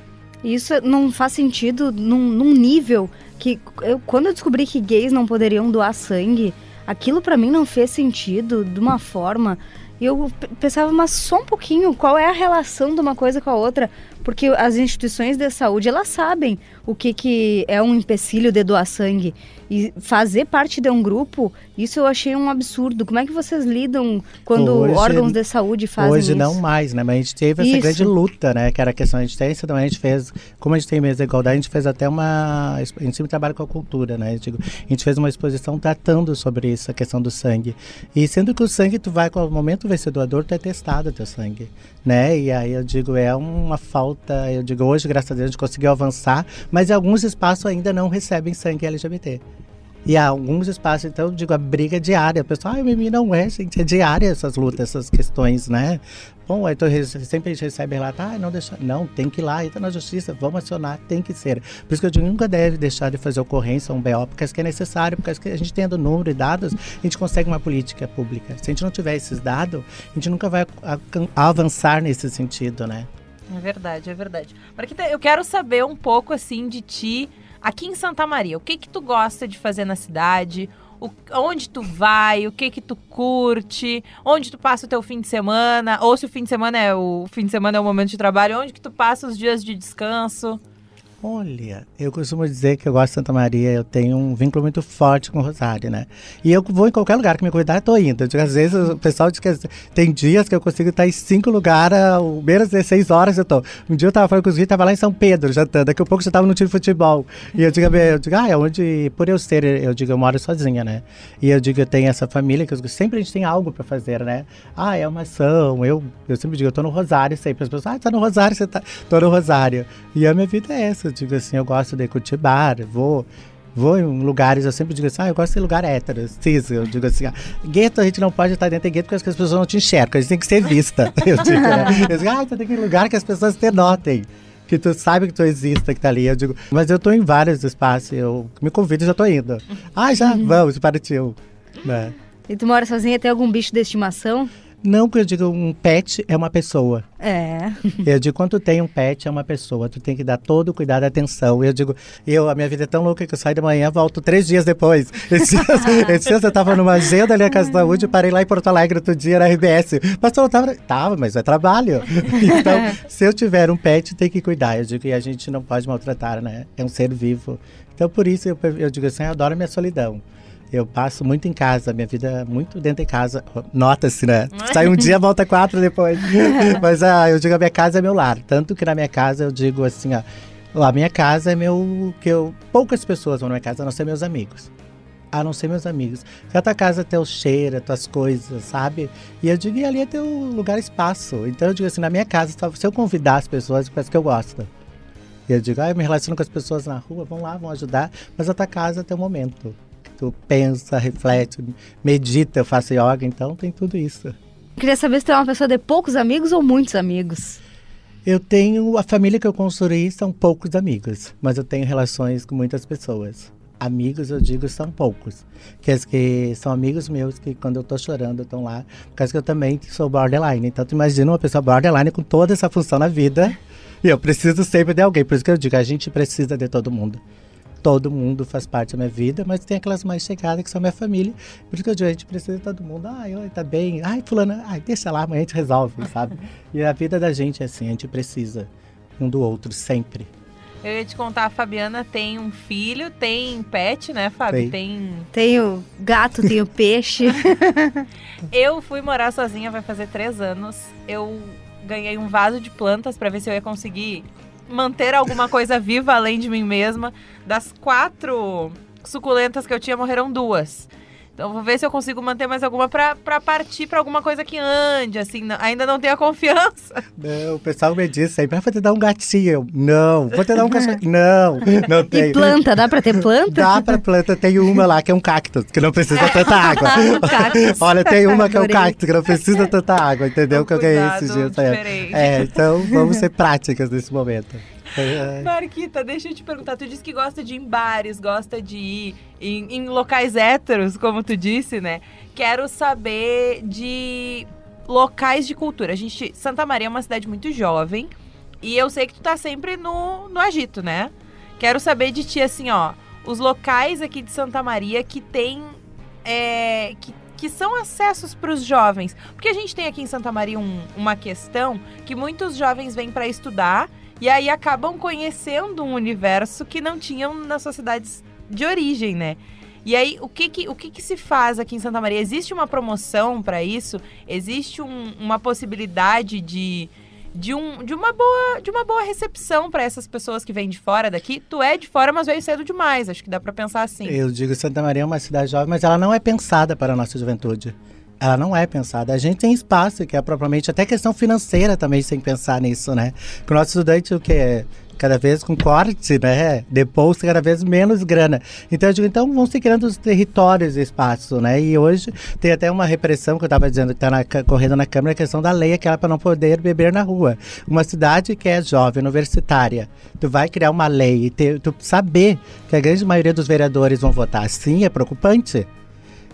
Isso não faz sentido num, num nível que eu, quando eu descobri que gays não poderiam doar sangue, aquilo para mim não fez sentido de uma forma. E eu pensava, mas só um pouquinho, qual é a relação de uma coisa com a outra? Porque as instituições de saúde, elas sabem o que, que é um empecilho de doar sangue. E fazer parte de um grupo, isso eu achei um absurdo. Como é que vocês lidam quando Hoje- órgãos de saúde fazem Hoje isso? não mais, né? Mas a gente teve essa Isso. grande luta, né? Que era a questão da existência, então a gente fez, como a gente tem mesa de igualdade, a gente fez até uma. A gente sempre trabalha com a cultura, né? Eu digo, a gente fez uma exposição tratando sobre isso, a questão do sangue. E sendo que o sangue, tu vai, com o momento doador, tu é testado teu sangue, né? E aí eu digo, é uma falta, eu digo, hoje, graças a Deus, a gente conseguiu avançar, mas alguns espaços ainda não recebem sangue LGBT. E há alguns espaços, então, eu digo, a briga é diária. O pessoal, ai, Mimi, não é, gente, é diária essas lutas, essas questões, né? Bom, tu re- sempre a gente recebe relato, ah, não deixa, não, tem que ir lá, entra na justiça, vamos acionar, tem que ser. Por isso que eu digo, nunca deve deixar de fazer ocorrência, um BO, porque isso que é necessário, porque isso que a gente tendo número e dados, a gente consegue uma política pública. Se a gente não tiver esses dados, a gente nunca vai avançar nesse sentido, né? É verdade, é verdade. Marquita, eu quero saber um pouco assim de ti aqui em Santa Maria. O que que tu gosta de fazer na cidade? O, onde tu vai? O que que tu curte? Onde tu passa o teu fim de semana? Ou se o fim de semana é o fim de semana é o momento de trabalho, onde que tu passa os dias de descanso? Olha, eu costumo dizer que eu gosto de Santa Maria, eu tenho um vínculo muito forte com Rosário, né? E eu vou em qualquer lugar que me cuidar, eu tô indo. Digo, às vezes o pessoal diz que tem dias que eu consigo estar em cinco lugares, ao menos 16 horas eu tô. Um dia eu tava falando com os guias, tava lá em São Pedro, jantando, daqui a pouco já tava no time de futebol. E eu digo, eu digo, ah, é onde, por eu ser, eu digo, eu moro sozinha, né? E eu digo, eu tenho essa família, que eu, sempre a gente tem algo pra fazer, né? Ah, é uma ação, eu, eu sempre digo, eu tô no Rosário sempre. As pessoas, ah, tá no Rosário, você tá, tô no Rosário. E a minha vida é essa, eu digo assim, eu gosto de curtir bar, vou vou em lugares, eu sempre digo assim, ah, eu gosto de lugar hétero, cis, eu digo assim, ah, gueto a gente não pode estar dentro de gueto porque as pessoas não te enxergam, a gente tem que ser vista, [LAUGHS] eu digo, né? eu digo, ah, tu tem que ir em lugar que as pessoas te notem, que tu sabe que tu existe, que tá ali, eu digo, mas eu tô em vários espaços, eu me convido e já tô indo, ah, já, vamos, partiu, né? E tu mora sozinha, tem algum bicho de estimação? Não que eu digo, um pet é uma pessoa, É. Eu digo, quando tu tem um pet, é uma pessoa, tu tem que dar todo o cuidado e atenção. Eu digo, eu, a minha vida é tão louca que eu saio de manhã volto três dias depois. Esses dias [LAUGHS] eu tava numa agenda ali na Casa da Saúde, parei lá em Porto Alegre outro dia na RBS. Tu não tava. Tava, mas é trabalho. [LAUGHS] Então, se eu tiver um pet, tem que cuidar. Eu digo, e a gente não pode maltratar, né? É um ser vivo. Então, por isso, eu, eu digo assim, eu adoro a minha solidão. Eu passo muito em casa, minha vida é muito dentro de casa. Nota-se, né? [LAUGHS] Sai um dia, volta quatro depois. [LAUGHS] Mas ah, eu digo, a minha casa é meu lar. Tanto que na minha casa eu digo assim, ó. A minha casa é meu. que eu Poucas pessoas vão na minha casa, a não ser meus amigos. A não ser meus amigos. Se a tua casa é teu cheiro, é tuas coisas, sabe? E eu digo, e ali é teu lugar espaço. Então eu digo assim, na minha casa, se eu convidar as pessoas, parece que eu gosto. E eu digo, ah, eu me relaciono com as pessoas na rua, vão lá, vão ajudar, mas a tua casa é teu momento tu pensa, reflete, medita, eu faço yoga, então tem tudo isso. Queria saber se tu é uma pessoa de poucos amigos ou muitos amigos. Eu tenho a família que eu construí são poucos amigos, mas eu tenho relações com muitas pessoas. Amigos, eu digo, são poucos. Que, que são amigos meus que quando eu tô chorando estão lá. Por causa que eu também sou borderline. Então tu imagina uma pessoa borderline com toda essa função na vida. E eu preciso sempre de alguém. Por isso que eu digo, a gente precisa de todo mundo todo mundo faz parte da minha vida, mas tem aquelas mais chegadas que são minha família. Por isso que eu digo, a gente precisa de todo mundo. Ai, oi, tá bem. Ai, fulano, ai, deixa lá, amanhã a gente resolve, sabe? [LAUGHS] E a vida da gente é assim, a gente precisa um do outro sempre. Eu ia te contar, a Fabiana tem um filho, tem pet, né, Fábio? Tem. Tem. Tenho gato, tenho peixe. [LAUGHS] Eu fui morar sozinha, vai fazer três anos. Eu ganhei um vaso de plantas pra ver se eu ia conseguir manter alguma coisa viva além de mim mesma. Das quatro suculentas que eu tinha, morreram duas. Então vou ver se eu consigo manter mais alguma pra, pra partir pra alguma coisa que ande, assim, não- ainda não tenho a confiança. [LAUGHS] Não, o pessoal me diz sempre, ah, vou te dar um gatinho. Eu, não, vou te dar um cachorro. [LAUGHS] Não, não E tem. planta, dá pra ter planta? Dá pra planta, tem uma lá que é um cactus, que não precisa tanta [LAUGHS] água. Um. Olha, tem uma que é um cactus, que não precisa tanta água, entendeu? Um que eu ganhei cuidado esses dias. diferente. É, então vamos ser práticas nesse momento. É, Marquita, deixa eu te perguntar. Tu disse que gosta de ir em bares, gosta de ir em, em locais héteros, como tu disse, né? Quero saber de locais de cultura. A gente, Santa Maria é uma cidade muito jovem e eu sei que tu tá sempre no, no agito, né? Quero saber de ti, assim, ó, os locais aqui de Santa Maria que tem. é, que, que são acessos para os jovens. Porque a gente tem aqui em Santa Maria um- uma questão que muitos jovens vêm para estudar e aí acabam conhecendo um universo que não tinham nas suas cidades de origem, né? E aí, o que que, o que que se faz aqui em Santa Maria? Existe uma promoção para isso? Existe um- uma possibilidade de, de, um, de, uma boa, de uma boa recepção para essas pessoas que vêm de fora daqui? Tu é de fora, mas veio cedo demais. Acho que dá para pensar assim. Eu digo Santa Maria é uma cidade jovem, mas ela não é pensada para a nossa juventude. Ela não é pensada. A gente tem espaço, que é propriamente até questão financeira também, sem pensar nisso, né? Que o nosso estudante, o que é cada vez com corte, né? De bolsa, cada vez menos grana. Então, eu digo, então vão se criando os territórios e espaço, né? E hoje tem até uma repressão que eu estava dizendo que está correndo na Câmara, a questão da lei, aquela para não poder beber na rua. Uma cidade que é jovem, universitária, tu vai criar uma lei e ter, tu saber que a grande maioria dos vereadores vão votar assim é preocupante.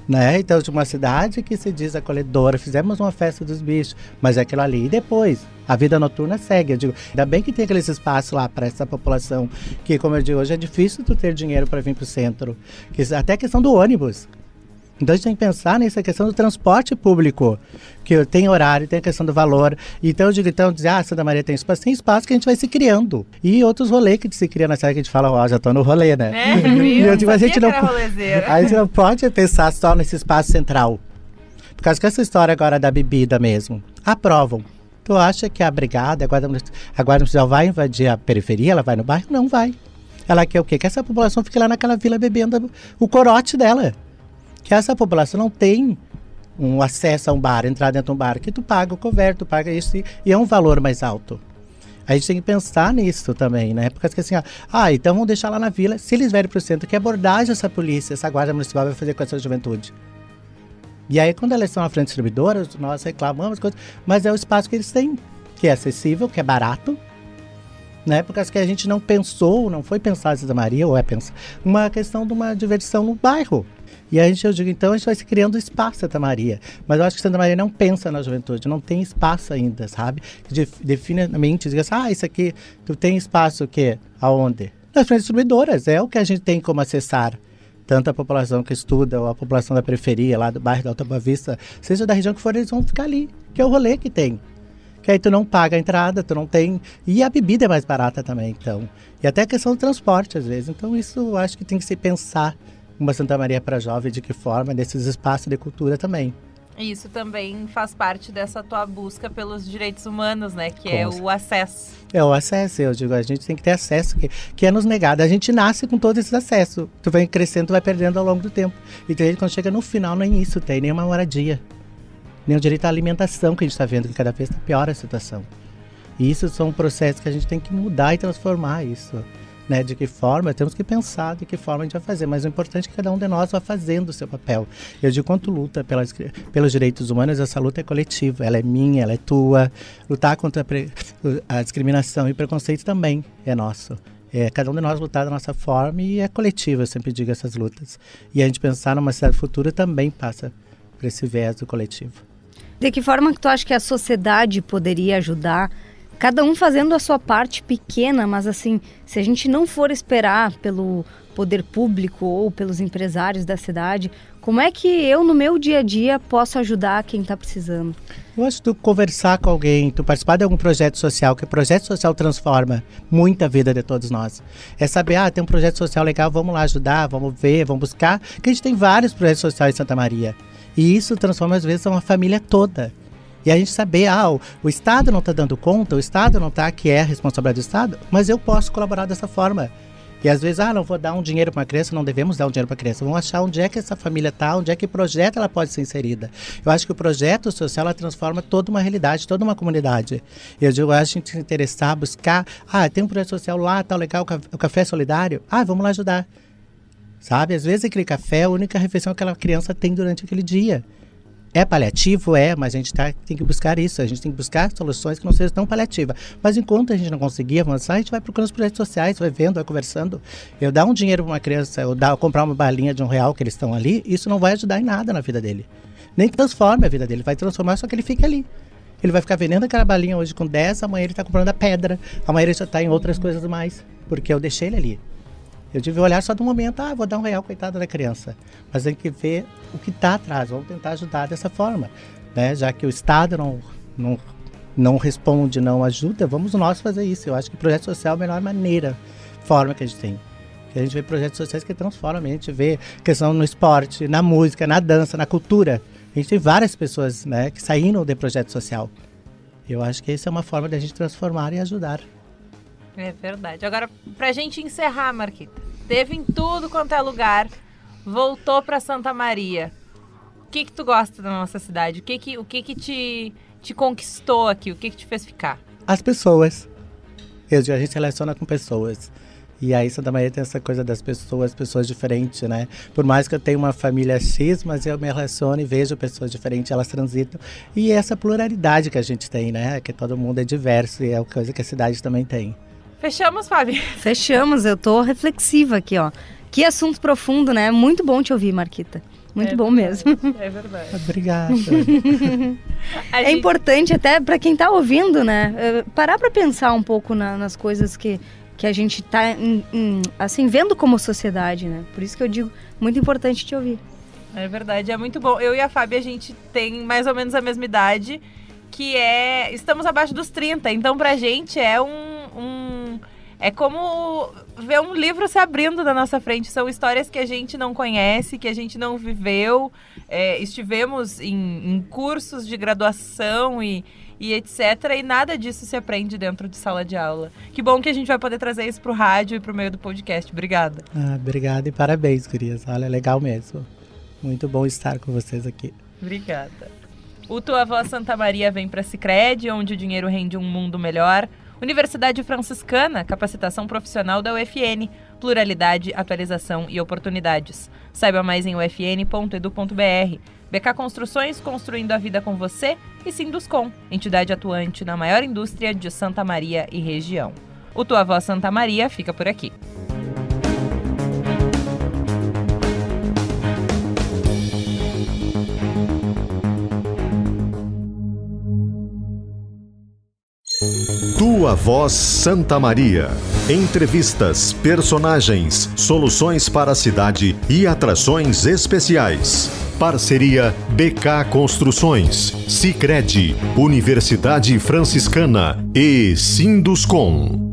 Né? Então, de uma cidade que se diz acolhedora, fizemos uma festa dos bichos, mas é aquilo ali. E depois, a vida noturna segue. Eu digo, ainda bem que tem aqueles espaços lá para essa população, que, como eu digo, hoje é difícil tu ter dinheiro para vir para o centro. Que, até a questão do ônibus. Então a gente tem que pensar nessa questão do transporte público, que tem horário, tem a questão do valor. Então eu digo, então, dizer, ah, Santa Maria tem espaço, tem espaço que a gente vai se criando. E outros rolês que se cria na cidade que a gente fala, ó, já tô no rolê, né? É? [LAUGHS] E eu digo, a gente não a gente não pode pensar só nesse espaço central. Por causa que essa história agora da bebida mesmo. Aprovam. Tu acha que a brigada, a guarda, a guarda municipal vai invadir a periferia? Ela vai no bairro? Não vai. Ela quer o quê? Que essa população fique lá naquela vila bebendo o corote dela. Que essa população não tem um acesso a um bar, entrar dentro de um bar, que tu paga o coberto, paga isso e, e é um valor mais alto. A gente tem que pensar nisso também, né? Porque assim, ó, ah, então vamos deixar lá na vila. Se eles vierem pro centro, que abordagem essa polícia, essa guarda municipal vai fazer com essa juventude? E aí, quando elas estão na frente distribuidoras, nós reclamamos coisas, mas é o espaço que eles têm, que é acessível, que é barato, né? Por causa que a gente não pensou, não foi pensar Santa Maria, ou é pensar, uma questão de uma diversão no bairro. E a gente, eu digo, então a gente vai se criando espaço Santa Maria. Mas eu acho que Santa Maria não pensa na juventude, não tem espaço ainda, sabe? De- definitivamente diga assim, ah, isso aqui, tu tem espaço o quê? Aonde? Nas frentes distribuidoras, é o que a gente tem como acessar. Tanto a população que estuda, ou a população da periferia, lá do bairro da Alta Boa Vista, seja da região que for, eles vão ficar ali, que é o rolê que tem. Que aí tu não paga a entrada, tu não tem. E a bebida é mais barata também, então. E até a questão do transporte, às vezes. Então, isso eu acho que tem que se pensar uma Santa Maria para jovem, de que forma, nesses espaços de cultura também. Isso também faz parte dessa tua busca pelos direitos humanos, né? Que é o acesso. É o acesso, eu digo, a gente tem que ter acesso, que, que é nos negado. A gente nasce com todos esses acessos. Tu vem crescendo, tu vai perdendo ao longo do tempo. E tem gente quando chega no final, nem isso tem, nem uma moradia. Nem o direito à alimentação que a gente está vendo, que cada vez está pior a situação. E isso são processos que a gente tem que mudar e transformar isso. Né? De que forma, temos que pensar de que forma a gente vai fazer. Mas o importante é que cada um de nós vá fazendo o seu papel. Eu digo, quanto luta pelas, pelos direitos humanos, essa luta é coletiva. Ela é minha, ela é tua. Lutar contra a, pre- a discriminação e preconceito também é nosso. É, cada um de nós lutar da nossa forma e é coletivo, eu sempre digo essas lutas. E a gente pensar numa cidade futura também passa por esse viés do coletivo. De que forma que tu acha que a sociedade poderia ajudar? Cada um fazendo a sua parte pequena, mas assim, se a gente não for esperar pelo poder público ou pelos empresários da cidade. Como é que eu, no meu dia a dia, posso ajudar quem está precisando? Eu acho que tu conversar com alguém, tu participar de algum projeto social, que o projeto social transforma muita vida de todos nós. É saber, ah, tem um projeto social legal, vamos lá ajudar, vamos ver, vamos buscar. Porque a gente tem vários projetos sociais em Santa Maria. E isso transforma, às vezes, uma família toda. E a gente saber, ah, o, o Estado não está dando conta, o Estado não está, que é a responsabilidade do Estado, mas eu posso colaborar dessa forma. E às vezes, ah, não vou dar um dinheiro para uma criança, não devemos dar um dinheiro para a criança. Vamos achar onde é que essa família está, onde é que projeto ela pode ser inserida. Eu acho que o projeto social ela transforma toda uma realidade, toda uma comunidade. Eu digo, a gente se interessar, buscar, ah, tem um projeto social lá, tá legal, o café solidário. Ah, vamos lá ajudar. Sabe? Às vezes aquele café é a única refeição que aquela criança tem durante aquele dia. É paliativo? É, mas a gente tá, tem que buscar isso. A gente tem que buscar soluções que não sejam tão paliativas. Mas enquanto a gente não conseguir avançar, a gente vai procurando os projetos sociais, vai vendo, vai conversando. Eu dar um dinheiro para uma criança, eu dar, comprar uma balinha de um real que eles estão ali, isso não vai ajudar em nada na vida dele. Nem transforma a vida dele, vai transformar só que ele fique ali. Ele vai ficar vendendo aquela balinha hoje com 10, amanhã ele está comprando a pedra, amanhã ele já está em outras coisas mais, porque eu deixei ele ali. Eu tive que olhar só do momento, ah, vou dar um real, coitada da criança. Mas tem que ver o que está atrás, vamos tentar ajudar dessa forma. Né? Já que o Estado não, não, não responde, não ajuda, vamos nós fazer isso. Eu acho que o projeto social é a melhor maneira, forma que a gente tem. A gente vê projetos sociais que transformam, a gente vê questão no esporte, na música, na dança, na cultura. A gente tem várias pessoas né, que saíram de projeto social. Eu acho que essa é uma forma de a gente transformar e ajudar. É verdade. Agora, pra gente encerrar, Marquita, teve em tudo quanto é lugar, voltou para Santa Maria. O que que tu gosta da nossa cidade? O que que, o que, que te, te conquistou aqui? O que que te fez ficar? As pessoas. Eu, a gente se relaciona com pessoas. E aí Santa Maria tem essa coisa das pessoas, pessoas diferentes, né? Por mais que eu tenha uma família X, mas eu me relaciono e vejo pessoas diferentes, elas transitam. E essa pluralidade que a gente tem, né? Que todo mundo é diverso e é uma coisa que a cidade também tem. Fechamos, Fábio? Fechamos, eu tô reflexiva aqui, ó. Que assunto profundo, né? Muito bom te ouvir, Marquita. Muito é bom verdade, mesmo. É verdade. Obrigada. [LAUGHS] É gente- importante até para quem tá ouvindo, né? eh, Parar para pensar um pouco na- nas coisas que, que a gente tá, em- em- assim, vendo como sociedade, né? Por isso que eu digo, muito importante te ouvir. É verdade, é muito bom. Eu e a Fábio, a gente tem mais ou menos a mesma idade, que é. Estamos abaixo dos 30. Então, pra gente é um. um- é como ver um livro se abrindo na nossa frente. São histórias que a gente não conhece, que a gente não viveu. É, estivemos em, em cursos de graduação e, e etc. E nada disso se aprende dentro de sala de aula. Que bom que a gente vai poder trazer isso pro rádio e pro meio do podcast. Obrigada. Ah, obrigado e parabéns, gurias. Olha, legal mesmo. Muito bom estar com vocês aqui. Obrigada. O Tua Voz Santa Maria vem para Sicredi, onde o dinheiro rende um mundo melhor. Universidade Franciscana, capacitação profissional da UFN, pluralidade, atualização e oportunidades. Saiba mais em ufn.edu.br. BK Construções, construindo a vida com você. E Sinduscom, entidade atuante na maior indústria de Santa Maria e região. O Tua Voz Santa Maria fica por aqui. Tua Voz Santa Maria. Entrevistas, personagens, soluções para a cidade e atrações especiais. Parceria BK Construções, Sicredi, Universidade Franciscana e Sinduscom.